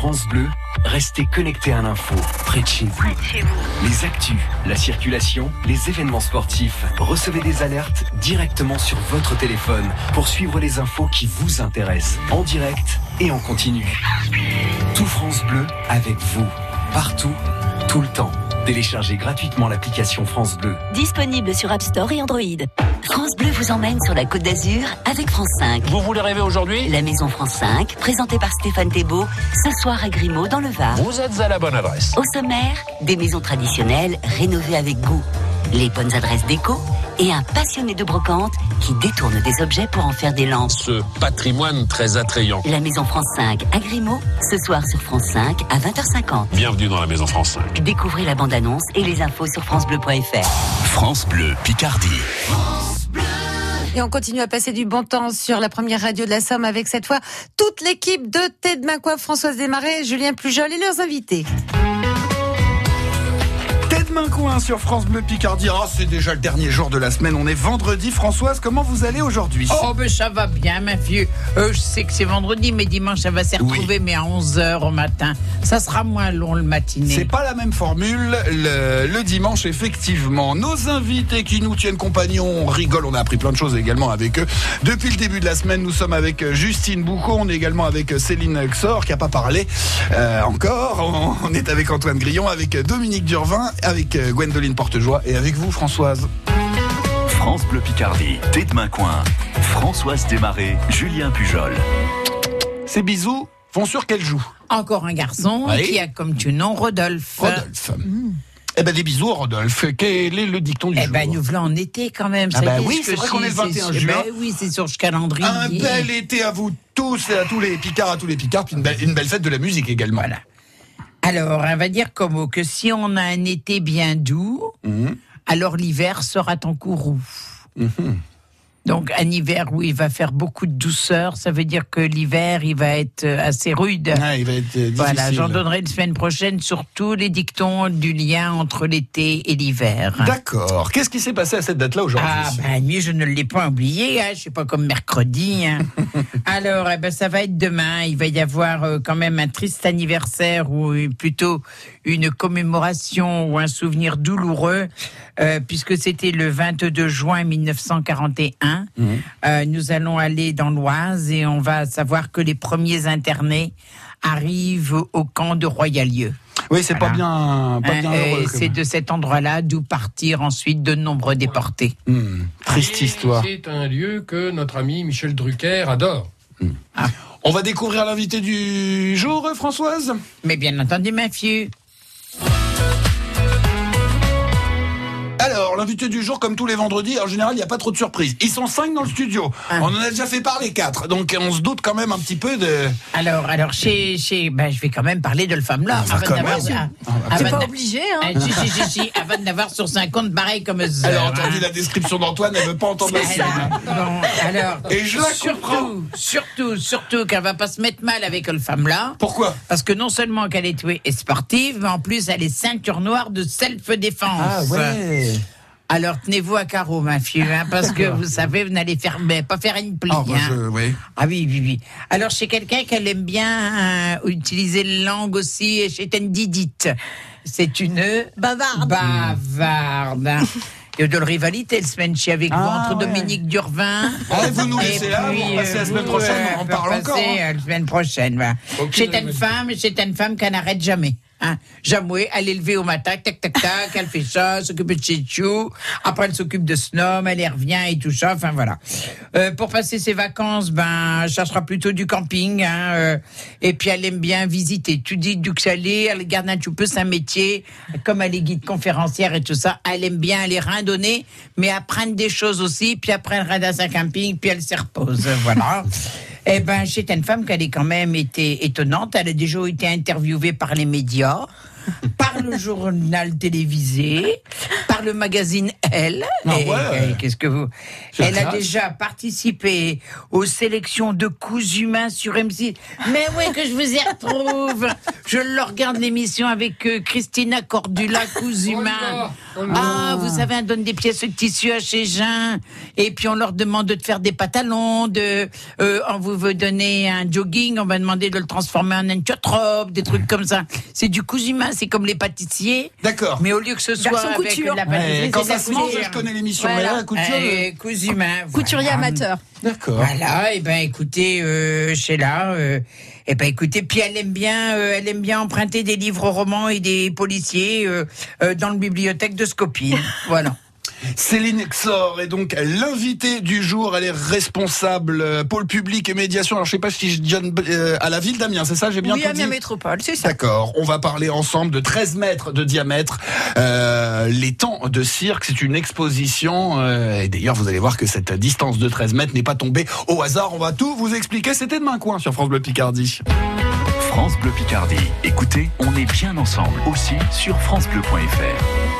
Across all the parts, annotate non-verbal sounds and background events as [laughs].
France Bleu, restez connectés à l'info, près de chez vous. Les actus, la circulation, les événements sportifs, recevez des alertes directement sur votre téléphone pour suivre les infos qui vous intéressent, en direct et en continu. Tout France Bleu avec vous, partout, tout le temps. Téléchargez gratuitement l'application France Bleu. Disponible sur App Store et Android. France Bleu vous emmène sur la Côte d'Azur avec France 5. Vous voulez rêver aujourd'hui? La Maison France 5, présentée par Stéphane Thébault, ce soir à Grimaud dans le Var. Vous êtes à la bonne adresse. Au sommaire, des maisons traditionnelles rénovées avec goût, les bonnes adresses déco et un passionné de brocante qui détourne des objets pour en faire des lampes. Ce patrimoine très attrayant. La Maison France 5 à Grimaud, ce soir sur France 5 à 20h50. Bienvenue dans la Maison France 5. Découvrez la bande-annonce et les infos sur francebleu.fr. France Bleu Picardie. Et on continue à passer du bon temps sur la première radio de la Somme avec cette fois toute l'équipe de Tête Main Françoise Desmarais, Julien Pujol et leurs invités. Main coin sur France Bleu Picardie. Ah, c'est déjà le dernier jour de la semaine. On est vendredi. Françoise, comment vous allez aujourd'hui? Oh, ben ça va bien, ma vieux. Euh, je sais que c'est vendredi, mais dimanche, ça va s'y retrouver, mais à 11h au matin. Ça sera moins long le matinée. C'est pas la même formule le, le dimanche, effectivement. Nos invités qui nous tiennent compagnon, on rigole, on a appris plein de choses également avec eux. Depuis le début de la semaine, nous sommes avec Justine Boucaud, on est également avec Céline Xor qui a pas parlé euh, encore. On, on est avec Antoine Grillon, avec Dominique Durvin, avec Gwendoline Portejoie et avec vous, Françoise. France Bleu Picardie, Tête Main Coin. Françoise Desmarais, Julien Pujol. Ces bisous vont sur quel joue? Encore un garçon Oui. qui a comme tu nom Rodolphe. Rodolphe. Eh ben des bisous, Rodolphe. Quel est le dicton du Eh jour? ben, nous voilà en été quand même. Ah est, oui, ce c'est vrai qu'on est le 21 c'est- juin. Ben oui, c'est sur ce calendrier. Un bel été à vous tous et à tous les Picards, à tous les Picards, puis une belle, une belle fête de la musique également. Voilà. Alors, on va dire comme que si on a un été bien doux, Mhm. alors l'hiver sera ton courroux. Donc, un hiver où il va faire beaucoup de douceur, ça veut dire que l'hiver, il va être euh, assez rude. Ah, il va être euh, difficile. Voilà, j'en donnerai une semaine prochaine sur tous les dictons du lien entre l'été et l'hiver. D'accord. Qu'est-ce qui s'est passé à cette date-là aujourd'hui Ah ben lui, je ne l'ai pas oublié, hein, je sais pas comme mercredi. hein. [laughs] Alors, eh ben, ça va être demain. Il va y avoir euh, quand même un triste anniversaire ou plutôt une commémoration ou un souvenir douloureux, euh, puisque c'était le 22 juin 1941. Euh, nous allons aller dans l'Oise et on va savoir que les premiers internés arrivent au camp de Royalieu. Oui, c'est pas bien, pas bien quand c'est de cet endroit-là d'où partirent ensuite de nombreux déportés. Hmm, Triste Et histoire. C'est un lieu que notre ami Michel Drucker adore. On va découvrir l'invité du jour, euh, Françoise? Mais bien entendu, ma fille. Alors, l'invité du jour, comme tous les vendredis, en général, il n'y a pas trop de surprises. Ils sont cinq dans le studio. Ah. On en a déjà fait parler quatre. Donc, on se doute quand même un petit peu de... Alors, alors chez, chez, ben, je vais quand même parler de le femme là. Ah, bah, quand même. C'est avant pas d'a- obligé, hein Ah, si, si, si, si, avant d'avoir sur 50 pareil comme ça. Elle a hein. entendu la description d'Antoine, elle veut pas entendre la sienne. Bon, alors, Et je la comprends. surtout, surtout, surtout qu'elle va pas se mettre mal avec le femme là. Pourquoi? Parce que non seulement qu'elle est tuée et sportive, mais en plus elle est ceinture noire de self-défense. Alors tenez-vous à carreau, ma fille, hein, parce que [laughs] vous savez, vous n'allez faire, mais pas faire une plie. Ah, bah, hein. je- oui. Ah oui, oui, oui. Alors, chez quelqu'un qu'elle aime bien euh, utiliser la langue aussi, chez Tendidite. C'est une Bavarde. bavarde. hein. [laughs] Il y a de la rivalité, le semaine chez avec vous, Ah, entre ouais. Dominique Durvin. Ah, vous nous et laissez là, puis, vous repassez la euh, semaine vous, prochaine, euh, on en vous parle encore, hein. euh, La semaine prochaine, voilà. Aucune C'est une femme, c'est une femme qui n'arrête jamais. Hein? Jamais, elle est levée au matin, tac, tac, tac, [laughs] elle fait ça, s'occupe de chez Chou, après elle s'occupe de Snom, elle y revient et tout ça, enfin voilà. Euh, pour passer ses vacances, ben, ça sera plutôt du camping, hein, euh, et puis elle aime bien visiter. Tu dis ça l'est, elle garde un petit peu sa métier, comme elle est guide conférencière et tout ça, elle aime bien aller randonner, mais apprendre des choses aussi, puis après elle radasse un camping, puis elle se repose, voilà. Eh ben, c'est une femme qui a quand même été étonnante. Elle a déjà été interviewée par les médias. Par le journal télévisé, par le magazine Elle. Ah ouais. et Qu'est-ce que vous Elle a déjà participé aux sélections de coups humains sur M6. Mais oui, que je vous y retrouve? Je le regarde l'émission avec euh, Christina Cordula, coups humains. Ah, vous savez, on donne des pièces de tissu à chez Jean, et puis on leur demande de faire des pantalons, de, euh, on vous veut donner un jogging, on va demander de le transformer en une robe, des trucs comme ça. C'est du cousu humain, c'est comme les pâtissiers. D'accord. Mais au lieu que ce soit Version avec couture. la pâtisserie, Ouais, c'est quand ça se mange, je connais l'émission, mais Voilà. là, la couture. Euh, cousu humain. Couturier voilà. amateur. D'accord. Voilà, et ben écoutez, euh, Sheila, euh, eh ben écoutez, puis elle aime bien, euh, elle aime bien emprunter des livres romans et des policiers euh, euh, dans la bibliothèque de Skopje. [laughs] voilà. Céline Xor est donc l'invitée du jour. Elle est responsable euh, pôle public et médiation. Alors je sais pas si je donne euh, à la ville d'Amiens, c'est ça J'ai bien Oui, Amiens Métropole, c'est ça. D'accord, on va parler ensemble de 13 mètres de diamètre. Euh, les temps de cirque, c'est une exposition. euh, et d'ailleurs, vous allez voir que cette distance de 13 mètres n'est pas tombée au hasard. On va tout vous expliquer. C'était demain coin sur France Bleu Picardie. France Bleu Picardie. Écoutez, on est bien ensemble aussi sur francebleu.fr.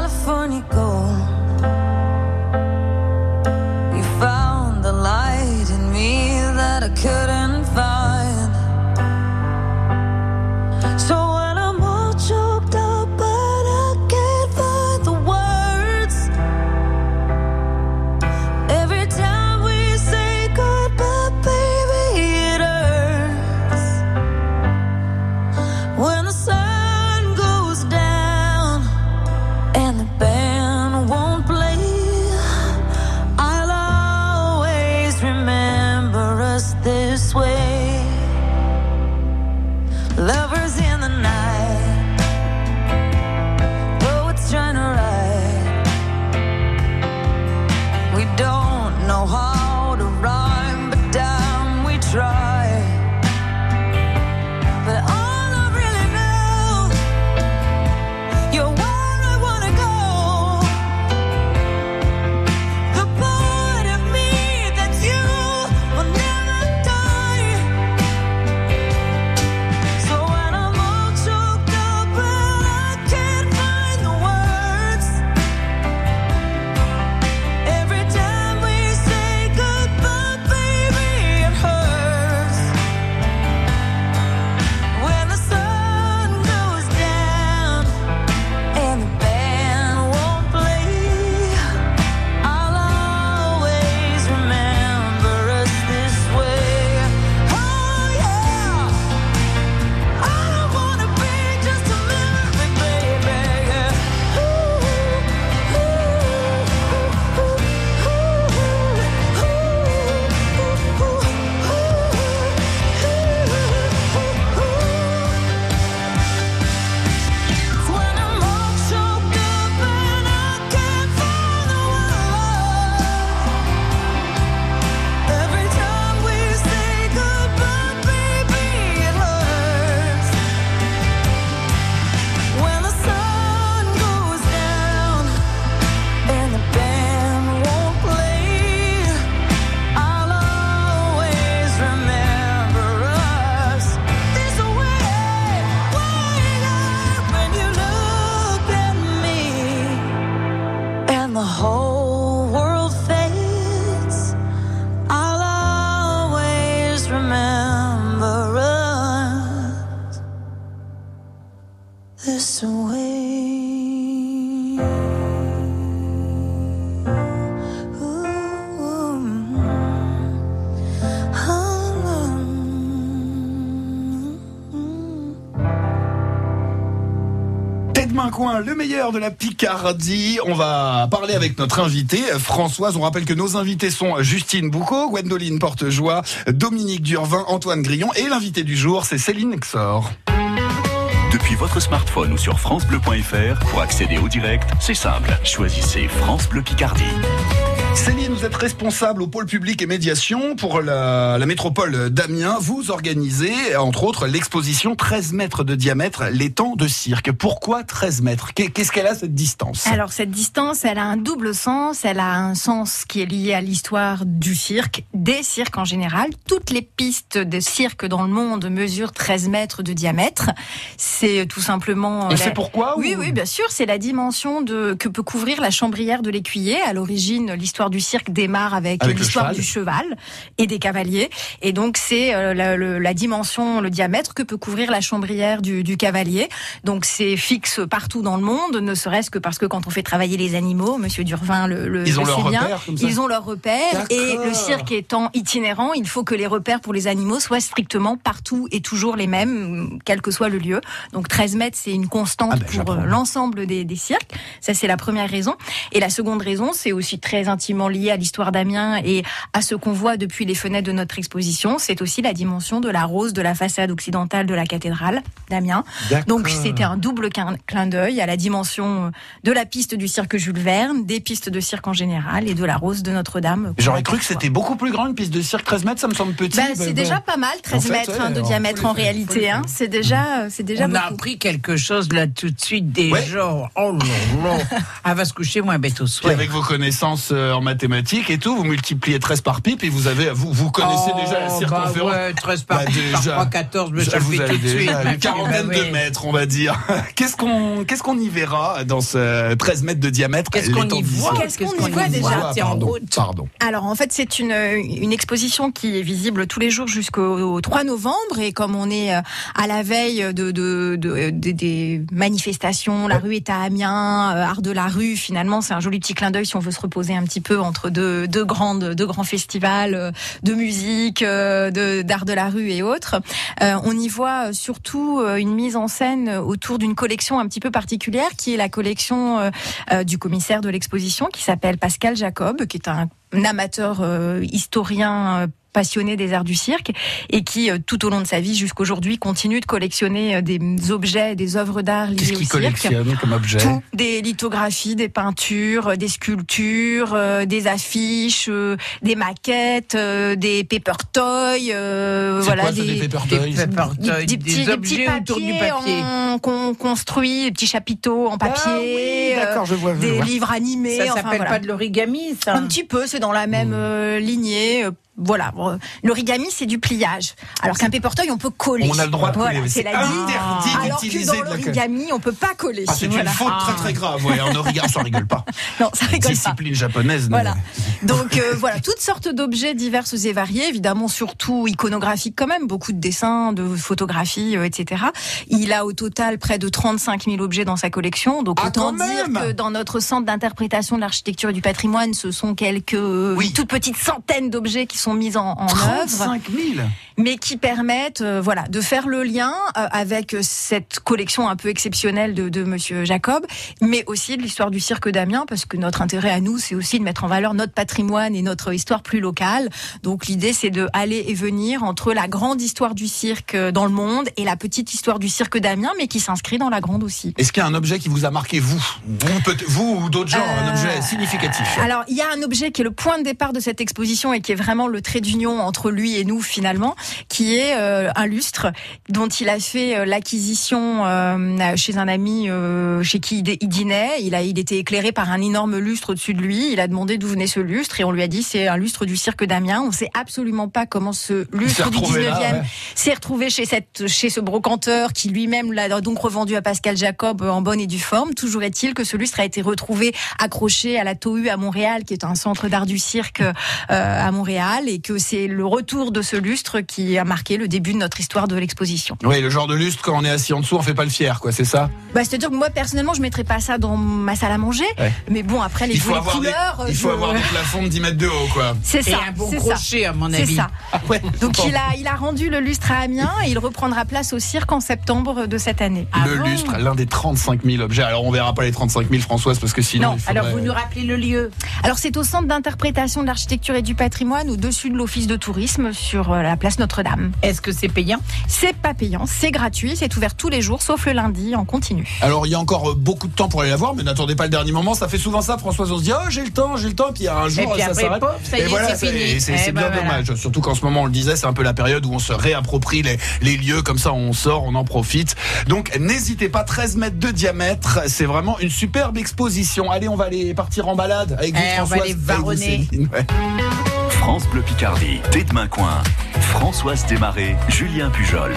le meilleur de la Picardie. On va parler avec notre invitée Françoise. On rappelle que nos invités sont Justine Boucaud, Gwendoline Portejoie, Dominique Durvin, Antoine Grillon et l'invité du jour, c'est Céline Exor. Depuis votre smartphone ou sur francebleu.fr, pour accéder au direct, c'est simple. Choisissez France Bleu Picardie. Céline, vous êtes responsable au pôle public et médiation pour la, la métropole d'Amiens. Vous organisez, entre autres, l'exposition 13 mètres de diamètre, les temps de cirque. Pourquoi 13 mètres? Qu'est- Qu'est-ce qu'elle a cette distance? Alors cette distance, elle a un double sens. Elle a un sens qui est lié à l'histoire du cirque, des cirques en général. Toutes les pistes de cirque dans le monde mesurent 13 mètres de diamètre. C'est tout simplement. La- sait pourquoi Oui, ou- oui, bien sûr. C'est la dimension de que peut couvrir la chambrière de l'écuyer. À l'origine, l'histoire du cirque démarre avec, l'histoire du cheval et des cavaliers. Et donc c'est euh, la, dimension, le diamètre que peut couvrir la chambrière du, du cavalier. Donc c'est fixe partout dans le monde, ne serait-ce que parce que quand on fait travailler les animaux, Monsieur Durvin le, le, Ils ont bien, repères, comme ça ils ont leurs repères et le cirque étant itinérant, il faut que les repères pour les animaux soient strictement partout et toujours les mêmes, quel que soit le lieu. Donc 13 mètres, c'est une constante Ah ben, pour euh, l'ensemble des, des cirques. Ça, c'est la première raison. Et la seconde raison, c'est aussi très intimement lié à l'histoire d'Amiens et à ce qu'on voit depuis les fenêtres de notre exposition. C'est aussi la dimension de la rose de la façade occidentale de la cathédrale d'Amiens. Donc c'était un double clin d'œil à la dimension de la piste du cirque Jules Verne, des pistes de cirque en général et de la rose de Notre-Dame. J'aurais cru que c'était beaucoup plus grand une piste de cirque 13 mètres, ça me semble petit. Ben, mais c'est déjà pas mal, 13 En fait, mètres hein, de diamètre en réalité. Hein. C'est déjà, c'est déjà On a appris quelque chose là tout de suite des Ouais. gens. Oh là là. Elle va se coucher moins bête au soir. avec vos connaissances euh, en mathématiques et tout, vous multipliez 13 par pipe et vous avez, vous, vous connaissez Oh, déjà la bah circonférence. ouais, 13 par, Bah, par déjà. 3, 14, mais ça le vous tout de suite. une quarantaine bah de mètres, on va dire. [laughs] Qu'est-ce qu'on, qu'est-ce qu'on y verra dans ce 13 mètres de diamètre Qu'est-ce qu'on y voit cirque Qu'est-ce qu'on y voit déjà pardon. Alors en fait c'est une, une exposition qui est visible tous les jours jusqu'au 3 novembre et comme on est euh, à la veille de, de, de- de- des manifestations, la rue est à Amiens, euh, art de la rue finalement c'est un joli petit clin d'œil si on veut se reposer un petit peu entre deux, grandes deux grands festivals euh, de musique, euh, d'art de la rue et autres. Euh, on y voit surtout une mise en scène autour d'une collection un petit peu particulière qui est la collection du commissaire de l'exposition qui s'appelle Pascal Jacob, qui est un, amateur historien passionné des arts du cirque et qui, euh, tout au long de sa vie jusqu'aujourd'hui, continue de collectionner euh, des objets, des œuvres d'art liées Qu'est-ce au qu'il cirque. collectionne comme objet Tout, des lithographies, des peintures, euh, des sculptures, euh, des affiches, euh, des maquettes, euh, des paper toys, euh, C'est voilà quoi, ça, des paper toys Des, paper toys, des, petits, des objets petits autour du papiers papier. en- qu'on construit, des petits chapiteaux en papier, Ah oui, d'accord, je vois, je des vois. livres animés. Ça enfin, s'appelle voilà. pas de l'origami, ça Un petit peu, c'est dans la même euh, lignée. Voilà, l'origami c'est du pliage, alors qu'un papertoy on peut coller. On a le droit de Voilà, coller, mais c'est interdit Alors que dans l'origami on peut pas coller. Ah, c'est Voilà. une faute très très grave. Ouais, en origami, ça rigole pas. [laughs] Non, ça rigole pas. Discipline japonaise. Voilà. Donc euh, voilà, toutes sortes d'objets divers et variés, évidemment surtout iconographiques quand même, beaucoup de dessins, de photographies, euh, etc. Il a au total près de 35 000 objets dans sa collection, donc Ah, autant dire même que dans notre centre d'interprétation de l'architecture et du patrimoine, ce sont quelques euh, Oui. une toute petite centaine d'objets qui sont mis en, en œuvre. 35 000 mais qui permettent euh, voilà de faire le lien euh, avec cette collection un peu exceptionnelle de, de Monsieur Jacob, mais aussi de l'histoire du cirque d'Amiens, parce que notre intérêt à nous, c'est aussi de mettre en valeur notre patrimoine et notre histoire plus locale. Donc l'idée, c'est de aller et venir entre la grande histoire du cirque euh, dans le monde et la petite histoire du cirque d'Amiens, mais qui s'inscrit dans la grande aussi. Est-ce qu'il y a un objet qui vous a marqué, vous? Vous, vous ou d'autres gens, un Euh, objet significatif Alors, il y a un objet qui est le point de départ de cette exposition et qui est vraiment le trait d'union entre lui et nous finalement, qui est euh, un lustre dont il a fait euh, l'acquisition euh, chez un ami euh, chez qui il, dînait. Il a, il était éclairé par un énorme lustre au-dessus de lui. Il a demandé d'où venait ce lustre et on lui a dit c'est un lustre du cirque d'Amiens. On sait absolument pas comment ce lustre du retrouvé 19e là, ouais. s'est retrouvé chez cette chez ce brocanteur qui lui-même l'a donc revendu à Pascal Jacob en bonne et due forme. Toujours est-il que ce lustre a été retrouvé accroché à la Tohu à Montréal, qui est un centre d'art du cirque euh, à Montréal, et que c'est le retour de ce lustre qui a marqué le début de notre histoire de l'exposition. Oui, le genre de lustre, quand on est assis en dessous, on fait pas le fier, quoi, c'est ça? Bah, c'est-à-dire que moi personnellement, je mettrais pas ça dans ma salle à manger, Ouais. mais bon après les Il faut les avoir, des, couleurs, il faut je- avoir des plafonds de 10 mètres de haut, quoi. c'est Et ça, un bon c'est ça. crochet, à mon C'est avis. ça. Ah ouais, Donc bon. il a, il a rendu le lustre à Amiens et il reprendra place au cirque en septembre de cette année. Le bon lustre, l'un des 35 000 objets. Alors on verra pas les 35 000 Françoise parce que sinon Non, faudrait... Alors, vous nous rappelez le lieu Alors c'est au centre d'interprétation de l'architecture et du patrimoine au-dessus de l'office de tourisme sur euh, la place Notre-Dame. Est-ce que c'est payant? C'est pas payant, c'est gratuit, c'est ouvert tous les jours sauf le lundi en continu. Alors il y a encore euh, beaucoup de temps pour aller la voir, mais n'attendez pas le dernier moment. Ça fait souvent ça, Françoise. On se dit oh j'ai le temps, j'ai le temps, puis il y a un jour Et puis ça s'arrête. et voilà, c'est Eh ben bien voilà. dommage. Surtout qu'en ce moment, on le disait, c'est un peu la période où on se réapproprie les, les lieux, comme ça on sort, on en profite. Donc n'hésitez pas, 13 mètres de diamètre, c'est vraiment une superbe exposition. Allez, on va aller partir en balade avec vous, Eh, on va Françoise. aller varonner. France Bleu Picardie, Tête Coin. Françoise Desmarais, Julien Pujol.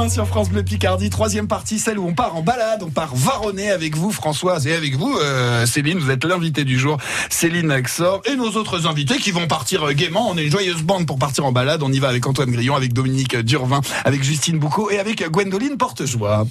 1 sur France Bleu Picardie, troisième partie, celle où on part en balade, on part varonner avec vous Françoise et avec vous euh, Céline, vous êtes l'invité du jour, Céline Axor et nos autres invités qui vont partir euh, gaiement, on est une joyeuse bande pour partir en balade, on y va avec Antoine Grillon, avec Dominique Durvin, avec Justine Boucaud et avec Gwendoline Portejoie.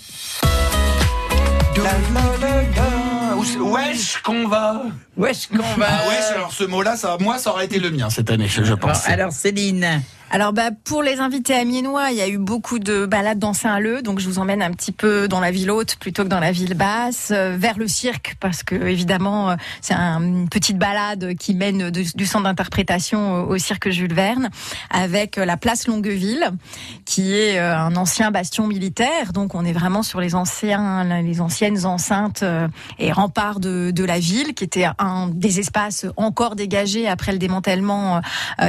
Où Wesh qu'on va? Wesh qu'on va? Ah wesh, alors ce mot-là, ça, moi, ça aurait été le mien cette année, je Bon, pense. alors Céline, Alors bah pour les invités amiénois, il y a eu beaucoup de balades dans Saint-Leu, donc je vous emmène un petit peu dans la ville haute plutôt que dans la ville basse, euh, vers le cirque parce que évidemment euh, c'est un- une petite balade qui mène du centre d'interprétation au, cirque Jules Verne avec euh, la place Longueville qui est un ancien bastion militaire, donc on est vraiment sur les anciens les anciennes enceintes et remparts de, la ville qui était un des espaces encore dégagés après le démantèlement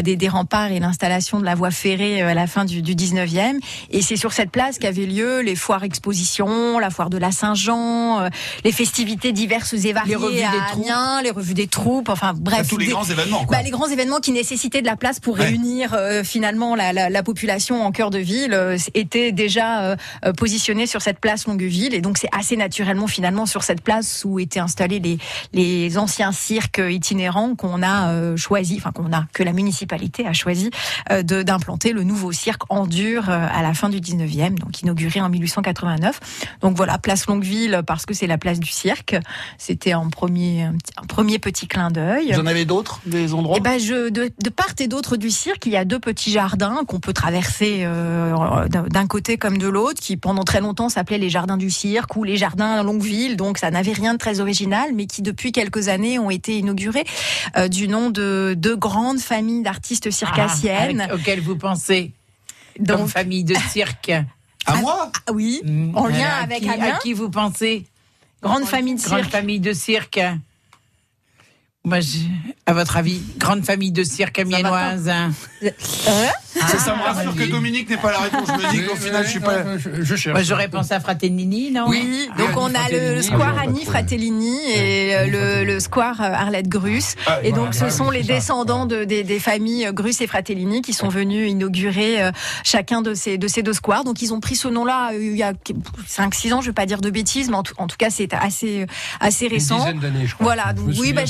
des, des remparts et l'installation de la voie ferrée euh, à la fin du, du 19e. Et c'est sur cette place qu'avaient lieu les foires expositions, la foire de la Saint-Jean, euh, les festivités diverses et variées Les revues à des troupes. Amiens, les revues des troupes, enfin bref. tous les des- grands événements, quoi. bah, les grands événements qui nécessitaient de la place pour Ouais. réunir euh, finalement la, la, la population en cœur de ville euh, étaient déjà positionnés sur cette place Longueville. Et donc c'est assez naturellement finalement sur cette place où étaient installés les, les anciens cirques itinérants qu'on a euh, choisi, enfin qu'on a, que la municipalité a choisi euh, de- d'implanter le nouveau cirque en dur euh, à la fin du 19e, donc inauguré en 1889. Donc voilà, place Longueville parce que c'est la place du cirque. C'était un premier, un premier petit clin d'œil. Vous en avez d'autres, des endroits? Eh ben, je, de, de part et d'autre du cirque, il y a deux petits jardins qu'on peut traverser euh, d'un- côté comme de l'autre, qui pendant très longtemps s'appelaient les jardins du cirque ou les jardins Longueville. Donc ça n'avait rien de très original, mais qui depuis quelques années ont été inaugurés euh, du nom de deux grandes familles d'artistes circassiennes. Ah, avec- auxquelles vous pensez comme Donc- famille de cirque. [laughs] À moi Ah oui, en lien avec qui, Amiens. À qui vous pensez grande famille de Grande cirque. famille de cirque. Moi, je- à votre avis, grande famille de cirque amiénoise. hein. Ça, ça me rassure que Dominique n'est pas la réponse. Je me dis qu'au final, je suis pas. Non, je, je cherche. Moi, j'aurais pensé à Fratellini, non Oui, donc Annie on a le, Fratellini, le square Annie. Fratellini et euh, le, le square euh, Arlette Grus. Ah, et voilà, donc ce sont les descendants de, des, des familles euh, Grus et Fratellini qui sont venus inaugurer euh, chacun de ces, de ces deux squares. Donc ils ont pris ce nom-là euh, il y a 5-6 ans, je vais pas dire de bêtises, mais en tout, en tout cas c'est assez, euh, assez Une récent. dizaine d'années, je crois. Voilà, donc oui, bah,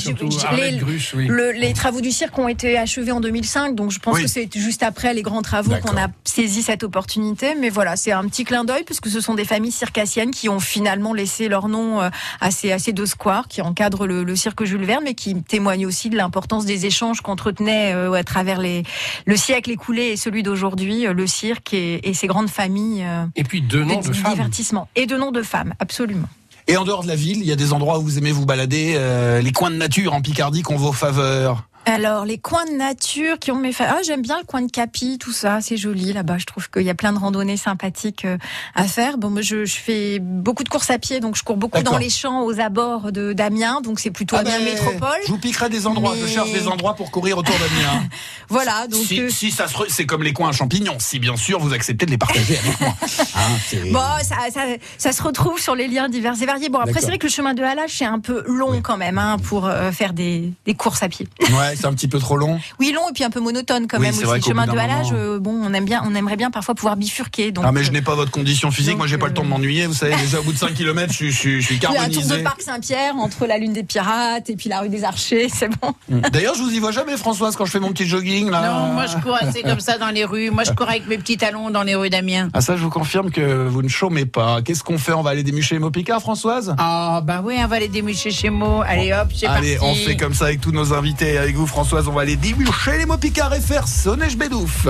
les- Grus, oui. Le- les travaux du cirque ont été achevés en 2005, donc je pense Oui. que c'est juste après les grands travaux qu'on a saisi cette opportunité. Mais voilà, c'est un petit clin d'œil puisque ce sont des familles circassiennes qui ont finalement laissé leur nom euh, à ces, à ces deux squares qui encadrent le, le cirque Jules Verne, mais qui témoignent aussi de l'importance des échanges qu'entretenait euh, à travers les, le siècle écoulé et celui d'aujourd'hui, euh, le cirque et, et ses grandes familles euh, Et puis deux noms de, de femmes. divertissement. Et de noms de femmes, absolument. Et en dehors de la ville, il y a des endroits où vous aimez vous balader, euh, les coins de nature en Picardie qu'on vaut faveur. Alors, les coins de nature qui ont mes fa- Ah, j'aime bien le coin de Capi, tout ça, c'est joli là-bas. Je trouve qu'il y a plein de randonnées sympathiques euh, à faire. Bon, moi, je, je fais beaucoup de courses à pied, donc je cours beaucoup dans les champs aux abords de d'Amiens, donc c'est plutôt Ah Amiens ben, Métropole. Je vous piquerai des endroits, je cherche des endroits pour courir autour d'Amiens. [laughs] Voilà, donc si, euh, si ça se re- c'est comme les coins à champignons, si bien sûr vous acceptez de les partager avec moi. [laughs] Hein, Bon, ça, ça, ça se retrouve sur les liens divers et variés. Bon, après, c'est vrai que le chemin de halage, c'est un peu long quand même hein, pour euh, faire des, des courses à pied. Ouais, c'est un petit peu trop long. Oui, long et puis un peu monotone quand Oui, même c'est aussi. vrai Le chemin de halage, moment- euh, bon, on aime bien, on aimerait bien parfois pouvoir bifurquer. Donc, ah mais je euh, n'ai pas votre condition physique, moi j'ai donc, pas le temps de euh, m'ennuyer, vous savez, déjà au bout de 5 km, je, suis- je, suis- je suis Il y a un tour de carbonisé. Parc Saint-Pierre entre la Lune des Pirates et puis la rue des Archers, c'est bon. D'ailleurs, je vous y vois jamais Françoise quand je fais mon petit jogging là. Non, moi je cours assez comme ça dans les rues. Moi je cours avec mes petits talons dans les rues d'Amiens. Ah ça, je vous confirme que vous ne chômez pas. Qu'est-ce qu'on fait? On va aller démucher les mots picards, Françoise? Ah bah oui, on va les démucher chez moi. Allez hop, c'est parti. Allez, on fait comme ça avec tous nos invités. Avec vous, Françoise, on va aller démucher les mots picards et faire sonner je bédouf.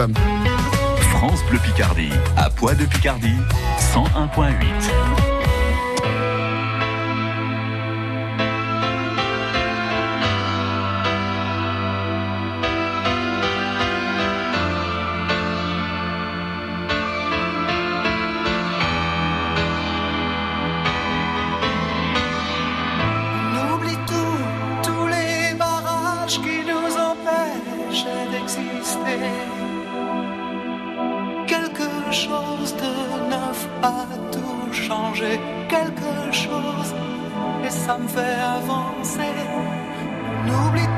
France Bleu Picardie, à Poix de Picardie, 101.8. On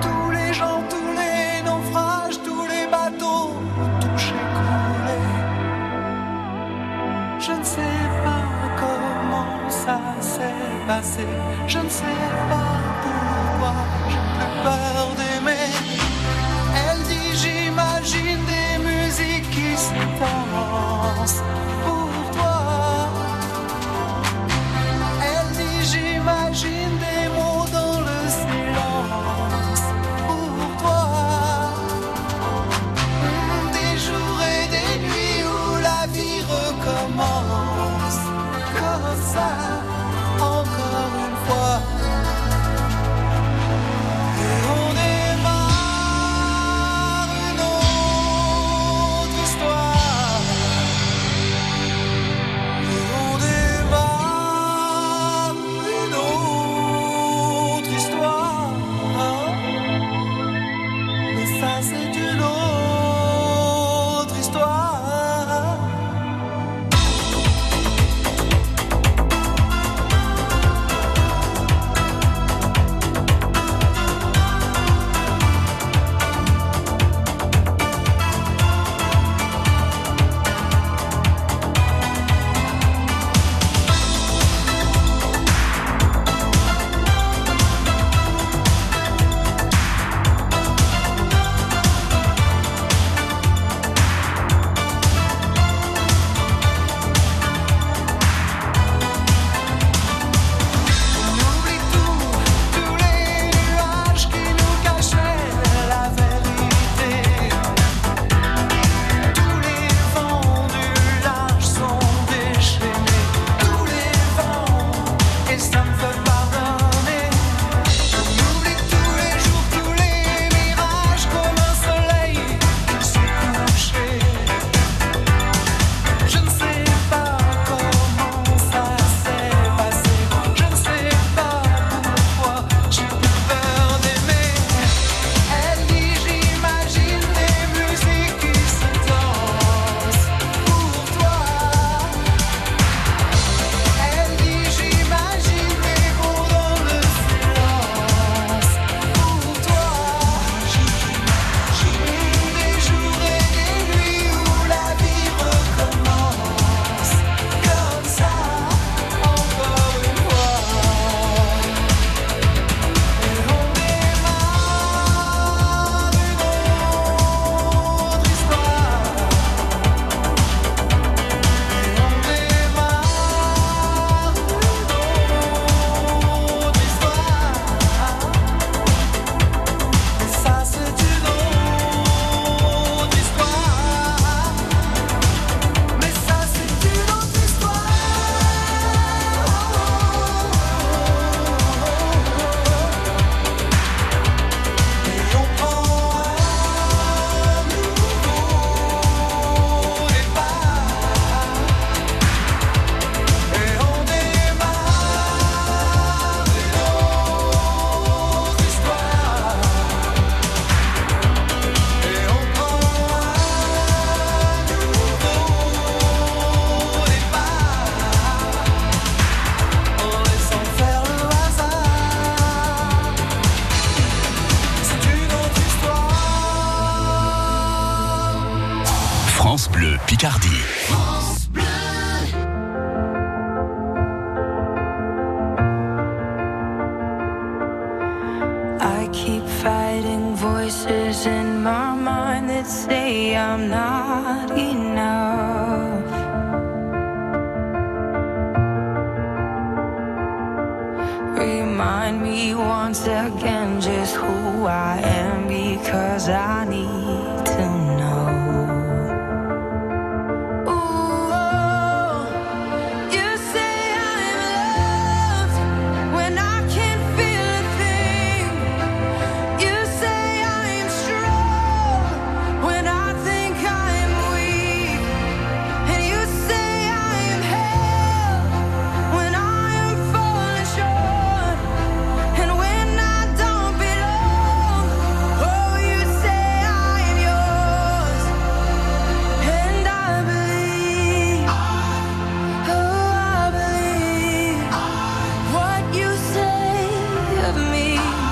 of me.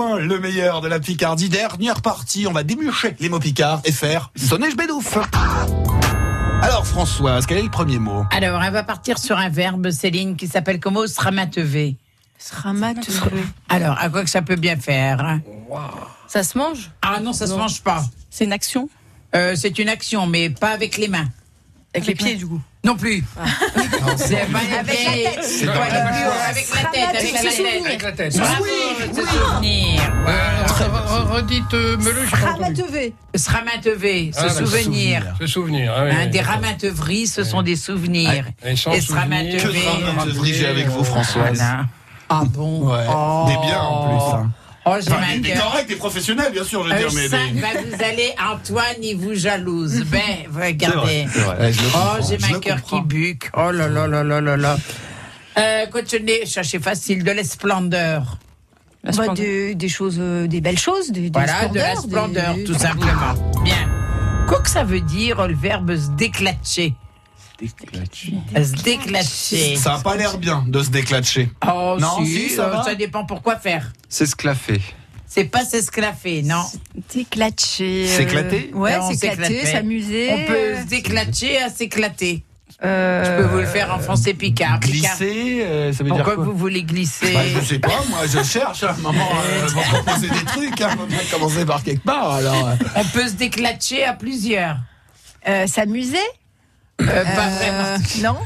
Coin, le meilleur de la Picardie. Dernière partie, on va démucher les mots picards et faire sonner bédouf. Alors Françoise, quel est le premier mot? Alors, on va partir sur un verbe, Céline, qui s'appelle comment Sramatevé. Sramatevé. Alors, à quoi que ça peut bien faire hein? Ça se mange? Ah non, ça se mange pas. C'est une action? Euh, c'est une action, mais pas avec les mains. Avec les pieds, du coup. Non plus. Les Avec la tête. C'est avec la tête. Avec la tête. Avec la tête. Bravo, ce souvenir. Euh, re- re- Redites euh, Meleu, j'ai pas entendu. Ramatevé. Sramatevé, ce Ah, souvenir. Ce souvenir. ah oui, Hein, oui, des d'accord. ramatevries, ce sont des souvenirs. Et sans Et souvenir, Sramatevé. Que j'ai avec vous, Françoise. Voilà. Ah bon? Ouais, Oh. des biens en plus. Oh, j'ai Enfin, des, corrects, des professionnels, bien sûr, je veux Euh, dire, mais ça, des... bah, vous allez, Antoine, il vous jalouse. [laughs] Ben, regardez. Le Oh, j'ai ma cœur qui buque. Oh là là là là là là. Euh, continuez, cherchez facile, de l'esplendeur. Bah, de- des choses, euh, des belles choses, des, des Voilà, de la splendeur, des- tout simplement. Bien. Quoi que ça veut dire, le verbe se déclatcher Se déclatcher. Ça a pas l'air bien de se déclatcher. Oh, Non, si, si, ça euh, va ça dépend pourquoi faire. S'esclaffer. C'est pas s'esclaffer, non. S'éclater. euh, S'éclater Ouais, s'éclater, s'amuser. On peut se déclatcher à s'éclater. Euh, Je peux vous le faire en français picard. Picard. Glisser, euh, ça veut dire Pourquoi quoi vous voulez glisser Bah, je sais pas, moi je cherche, hein, maman [laughs] euh, va proposer des trucs, hein, on va commencer par quelque part alors. euh. On peut se déclatcher à plusieurs. euh, S'amuser Euh, pas Euh. Non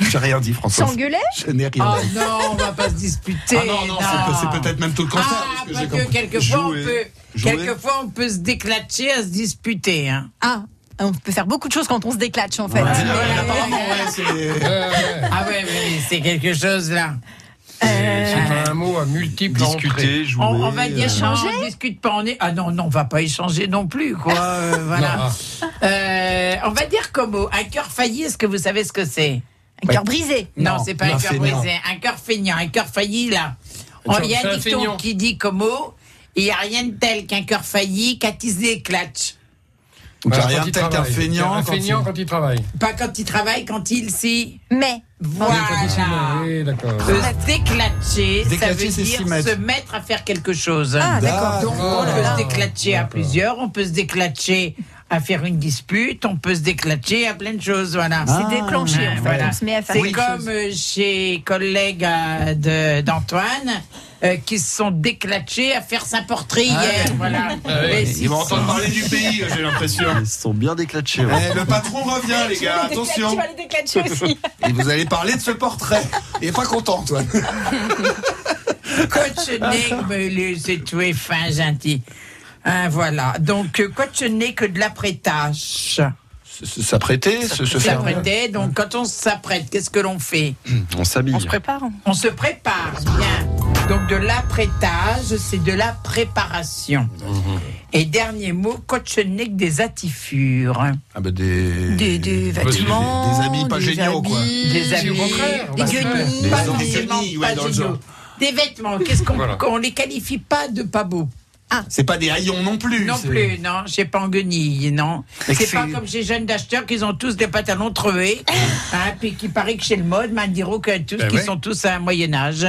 J'ai rien dit, François. S'engueuler? Je n'ai rien Oh dit. non, on va pas se disputer. Ah non, non, c'est- c'est peut-être même tout le contraire. Ah, parce que parce j'ai que compris. quelquefois on peut, quelquefois on peut se déclatcher à se disputer. Hein. Ah, on peut faire beaucoup de choses quand on se déclatche en fait. Ouais, ouais, apparemment, ouais, c'est- [laughs] Ah ouais, mais c'est quelque chose là. C'est un mot à multiples Discuter, jouer. On, on va dire euh, non, on discute pas. On est... Ah non, non, on va pas échanger non plus, quoi. [laughs] euh, voilà. Euh, on va dire comme mot. Un cœur failli, est-ce que vous savez ce que c'est? Un cœur brisé. Non, Non, c'est pas non, un cœur brisé. Un cœur feignant, un cœur failli, là. Il y a un dicton feignant. qui dit comme mot il n'y a rien de tel qu'un cœur failli qu'attise des clatches. Donc, Bah, rien quand il tel qu'un feignant. Un feignant il- quand il travaille. Pas quand il travaille, quand il s'y. Mais. Voilà. Oui, d'accord. Se déclatcher, ça veut dire se mettre à faire quelque chose. Ah, d'accord. Donc, on peut se déclatcher à plusieurs, on peut se déclatcher à faire une dispute, on peut se déclatcher à plein de choses, voilà. C'est déclenché en Ah, fait. voilà. On se met à faire C'est quelque comme chose. euh, chez collègues euh, de- d'Antoine euh, qui se sont déclatchés à faire sa portrait hier, voilà. Mais si- Ils vont entendre parler du pays, j'ai l'impression. Ils se sont bien déclatchés. ouais. Eh, le patron revient, les gars, attention. Tu vas les déclatcher aussi. [laughs] Et vous allez parler de ce portrait. Il est pas content, Antoine. Coach lui, c'est tout est fin, gentil. Hein, voilà. Donc, euh, coach n'est que de l'apprêtage. S'apprêter, se, se faire. S'apprêter. Donc, quand on s'apprête, qu'est-ce que l'on fait? On s'habille. On se prépare. On se prépare, bien. Donc, de l'apprêtage, c'est de la préparation. Et dernier mot, coach Nick des attifures. Ah bah des... Des, des Des- vêtements. des habits pas des géniaux, quoi. Des habits, des guenilles, Des pas forcément pas géniaux. Des vêtements, qu'est-ce qu'on Voilà. on les qualifie pas de pas beaux C'est pas des haillons non plus. Non plus, non, j'ai pas en guenille, non. C'est pas comme chez jeunes d'acheteurs qu'ils ont tous des pantalons treués, hein, puis qui paraît que chez le mode, Mandiro, que tous, Ben qui ouais. sont tous à un Moyen-Âge,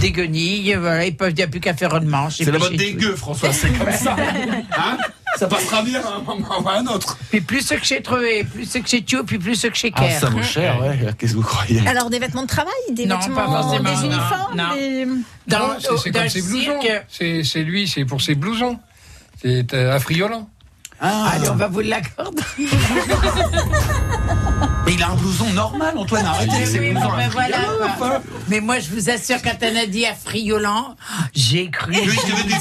des guenilles, voilà, ils peuvent, il n'y a plus qu'à faire une manche. C'est la mode des gueux, François, c'est comme [laughs] ça. Hein ça passera bien à un moment ou à un autre. Puis plus ceux que chez Treué, plus ceux que chez Thio, puis plus ceux que chez Ah, ça vaut cher, ouais. Qu'est-ce que vous croyez? Alors des vêtements de travail, des Non, vêtements, pas des non, uniformes, non. des- Dans, Non, c'est- comme ses blousons. C'est lui, c'est pour ses blousons. C'est euh, affriolant. allez, on va vous l'accorder. [laughs] Mais il a un blouson normal, Antoine, arrêtez avec ces Oui, blousons. bon, ben voilà, enfin. Mais moi, je vous assure, quand on a dit affriolant, j'ai cru que vous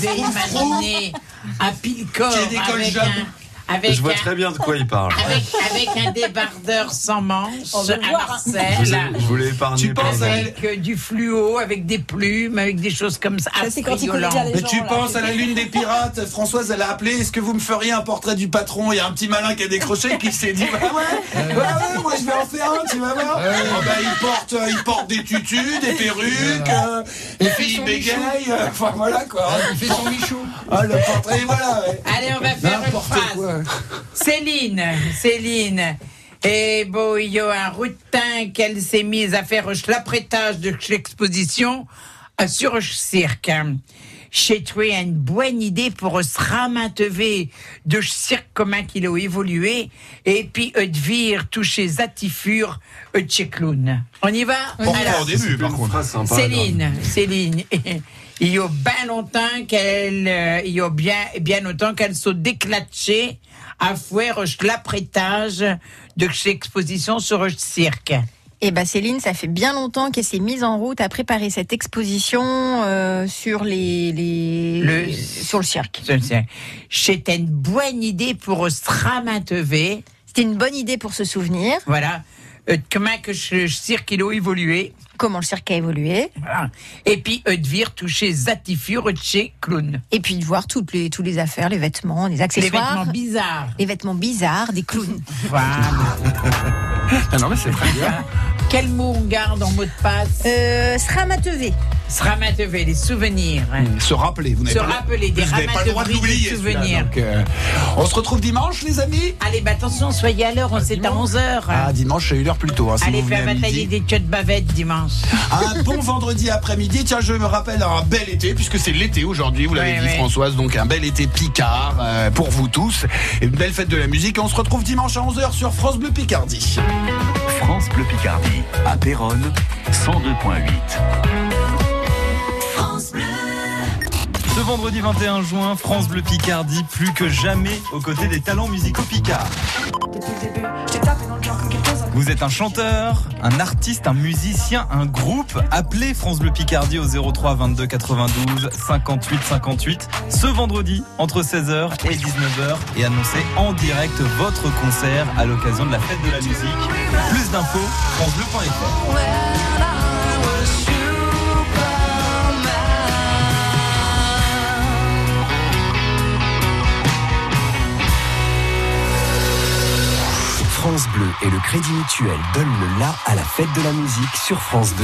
froufrous. imaginé à pile corps avec un, avec, Je vois un, très bien de quoi il parle. [laughs] avec, avec un débardeur sans manches On à Marseille. je voulais épargner. Tu penses Avec euh, du fluo, avec des plumes, avec des choses comme ça. Ça, c'est quand il Mais gens, tu là, penses à la lune des pirates? Françoise, elle a appelé Est-ce que vous me feriez un portrait du patron? Il y a un petit malin qui a décroché qui s'est dit Bah ouais, ouais, ouais, moi je vais en faire un, tu vas voir. Oh, bah, il, porte, euh, il porte des tutus, des perruques, euh, et puis il son bégaye. euh, Enfin voilà quoi. Il fait son michou. Ah, le portrait, voilà. ouais. Allez, on va faire une phrase. quoi. [laughs] Céline, Céline. Et bon, il y a un routin qu'elle s'est mise à faire l'apprêtage de l'exposition euh, sur le cirque. J'ai trouvé une bonne idée pour se ramantever de cirque commun qu'il a évolué et puis euh, de vir toucher Zatifur euh, de chez clown. On y va? Pourquoi Alors, au début par contre sympa, Céline, Céline, il y a bien longtemps qu'elle, euh, il y a bien, bien longtemps qu'elle s'est déclatchée à faire l'apprêtage de l'exposition sur le cirque. Eh ben Céline, ça fait bien longtemps qu'elle s'est mise en route à préparer cette exposition euh, sur les, les Le- sur le cirque. C'était une bonne idée pour se ramantever, C'était une bonne idée pour se souvenir. Voilà, euh, comment que le cirque il a évolué, comment le cirque a évolué voilà. Et puis euh, de vir toucher Zatifur de chez clown. et puis de voir toutes les tous les affaires, les vêtements, les Les accessoires, vêtements bizarres. les vêtements bizarres des clowns. Voilà. [laughs] Ah non mais c'est très bien. Quel mot on garde en mot de passe Euh. Se ramantever, les souvenirs. Se rappeler, vous n'avez Se pas, le- rappeler des vous n'avez pas le droit de l'oublier. souvenirs. donc, euh, on se retrouve dimanche les amis Allez, bah attention, soyez à l'heure, on s'est à 11h. Ah dimanche c'est une heure plus tôt. Hein, si Allez faire à batailler des queues de bavette dimanche. Un [laughs] bon vendredi après-midi. Tiens, je me rappelle un bel été, puisque c'est l'été aujourd'hui, vous l'avez Ouais, dit ouais. Françoise, donc un bel été Picard euh, pour vous tous. Et une belle fête de la musique. Et on se retrouve dimanche à 11h sur France Bleu Picardie. France Bleu Picardie, à Péronne, 102.8. Ce vendredi 21 juin, France Bleu Picardie, plus que jamais aux côtés des talents musicaux Picard. Depuis le début, j'ai tapé dans le cœur comme Vous êtes un chanteur, un artiste, un musicien, un groupe. Appelez France Bleu Picardie au 03 22 92 58 58 ce vendredi entre 16h et 19h et annoncez en direct votre concert à l'occasion de la fête de la musique. Plus d'infos, francebleu.fr. France Bleu et le Crédit Mutuel donnent le la à la fête de la musique sur France 2.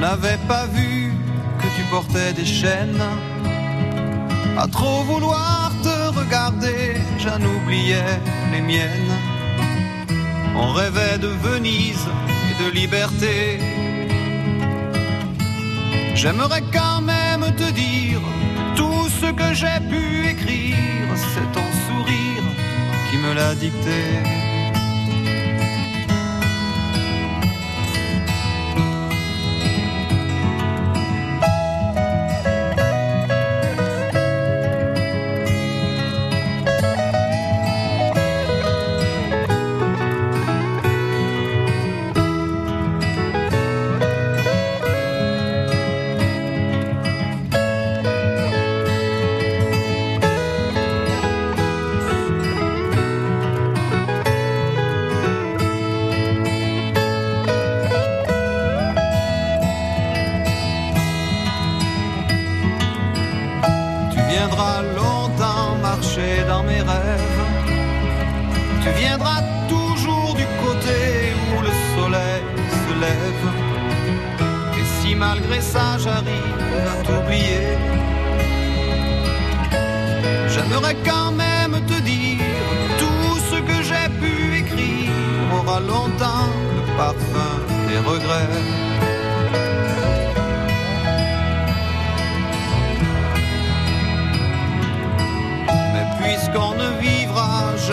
N'avais pas vu que tu portais des chaînes. À trop vouloir te regarder, j'en oubliais les miennes. On rêvait de Venise et de liberté. J'aimerais quand même te dire tout ce que j'ai pu écrire. C'est ton sourire qui me l'a dicté. Viendras longtemps marcher dans mes rêves. Tu viendras toujours du côté où le soleil se lève. Et si malgré ça j'arrive à t'oublier, j'aimerais quand même te dire tout ce que j'ai pu écrire aura longtemps le parfum des regrets.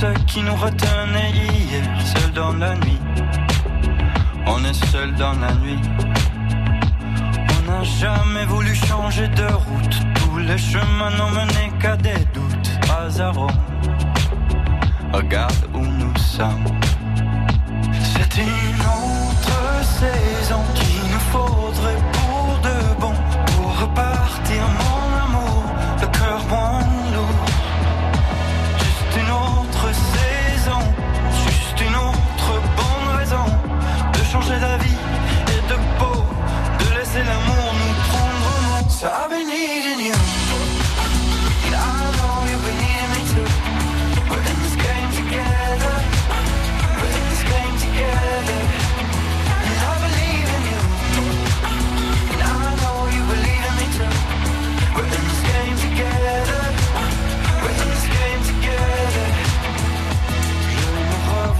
ce qui nous retenait hier, seul dans la nuit. On est seul dans la nuit. On n'a jamais voulu changer de route. Tous les chemins n'ont mené qu'à des doutes. Hasard, regarde où nous sommes. C'est une autre saison qu'il nous faudrait pour de bon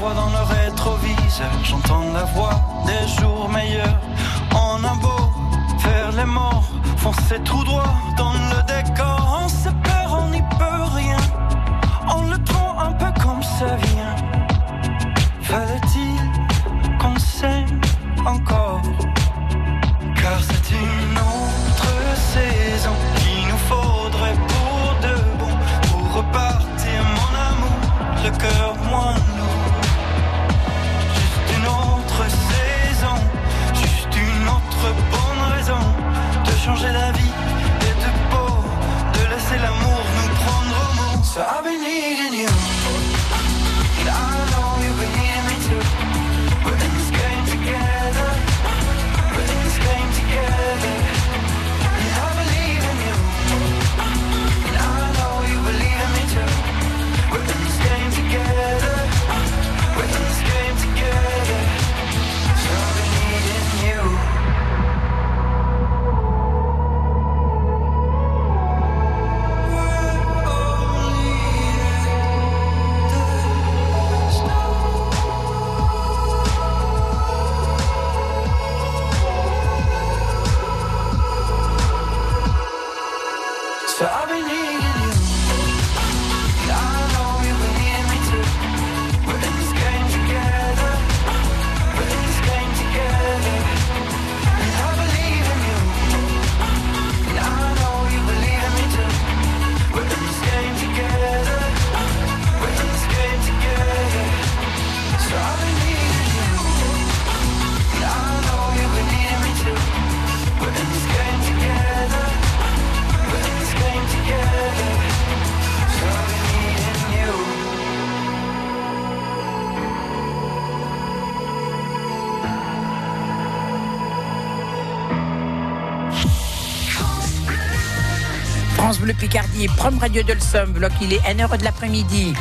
dans le rétroviseur, j'entends la voix des jours meilleurs. On a beau faire les morts, foncer tout droit dans le décor. On se perd, on n'y peut rien. On le prend un peu comme ça vient. Fallait Prom Radio de Leçon, bloc il est 1h de l'après-midi.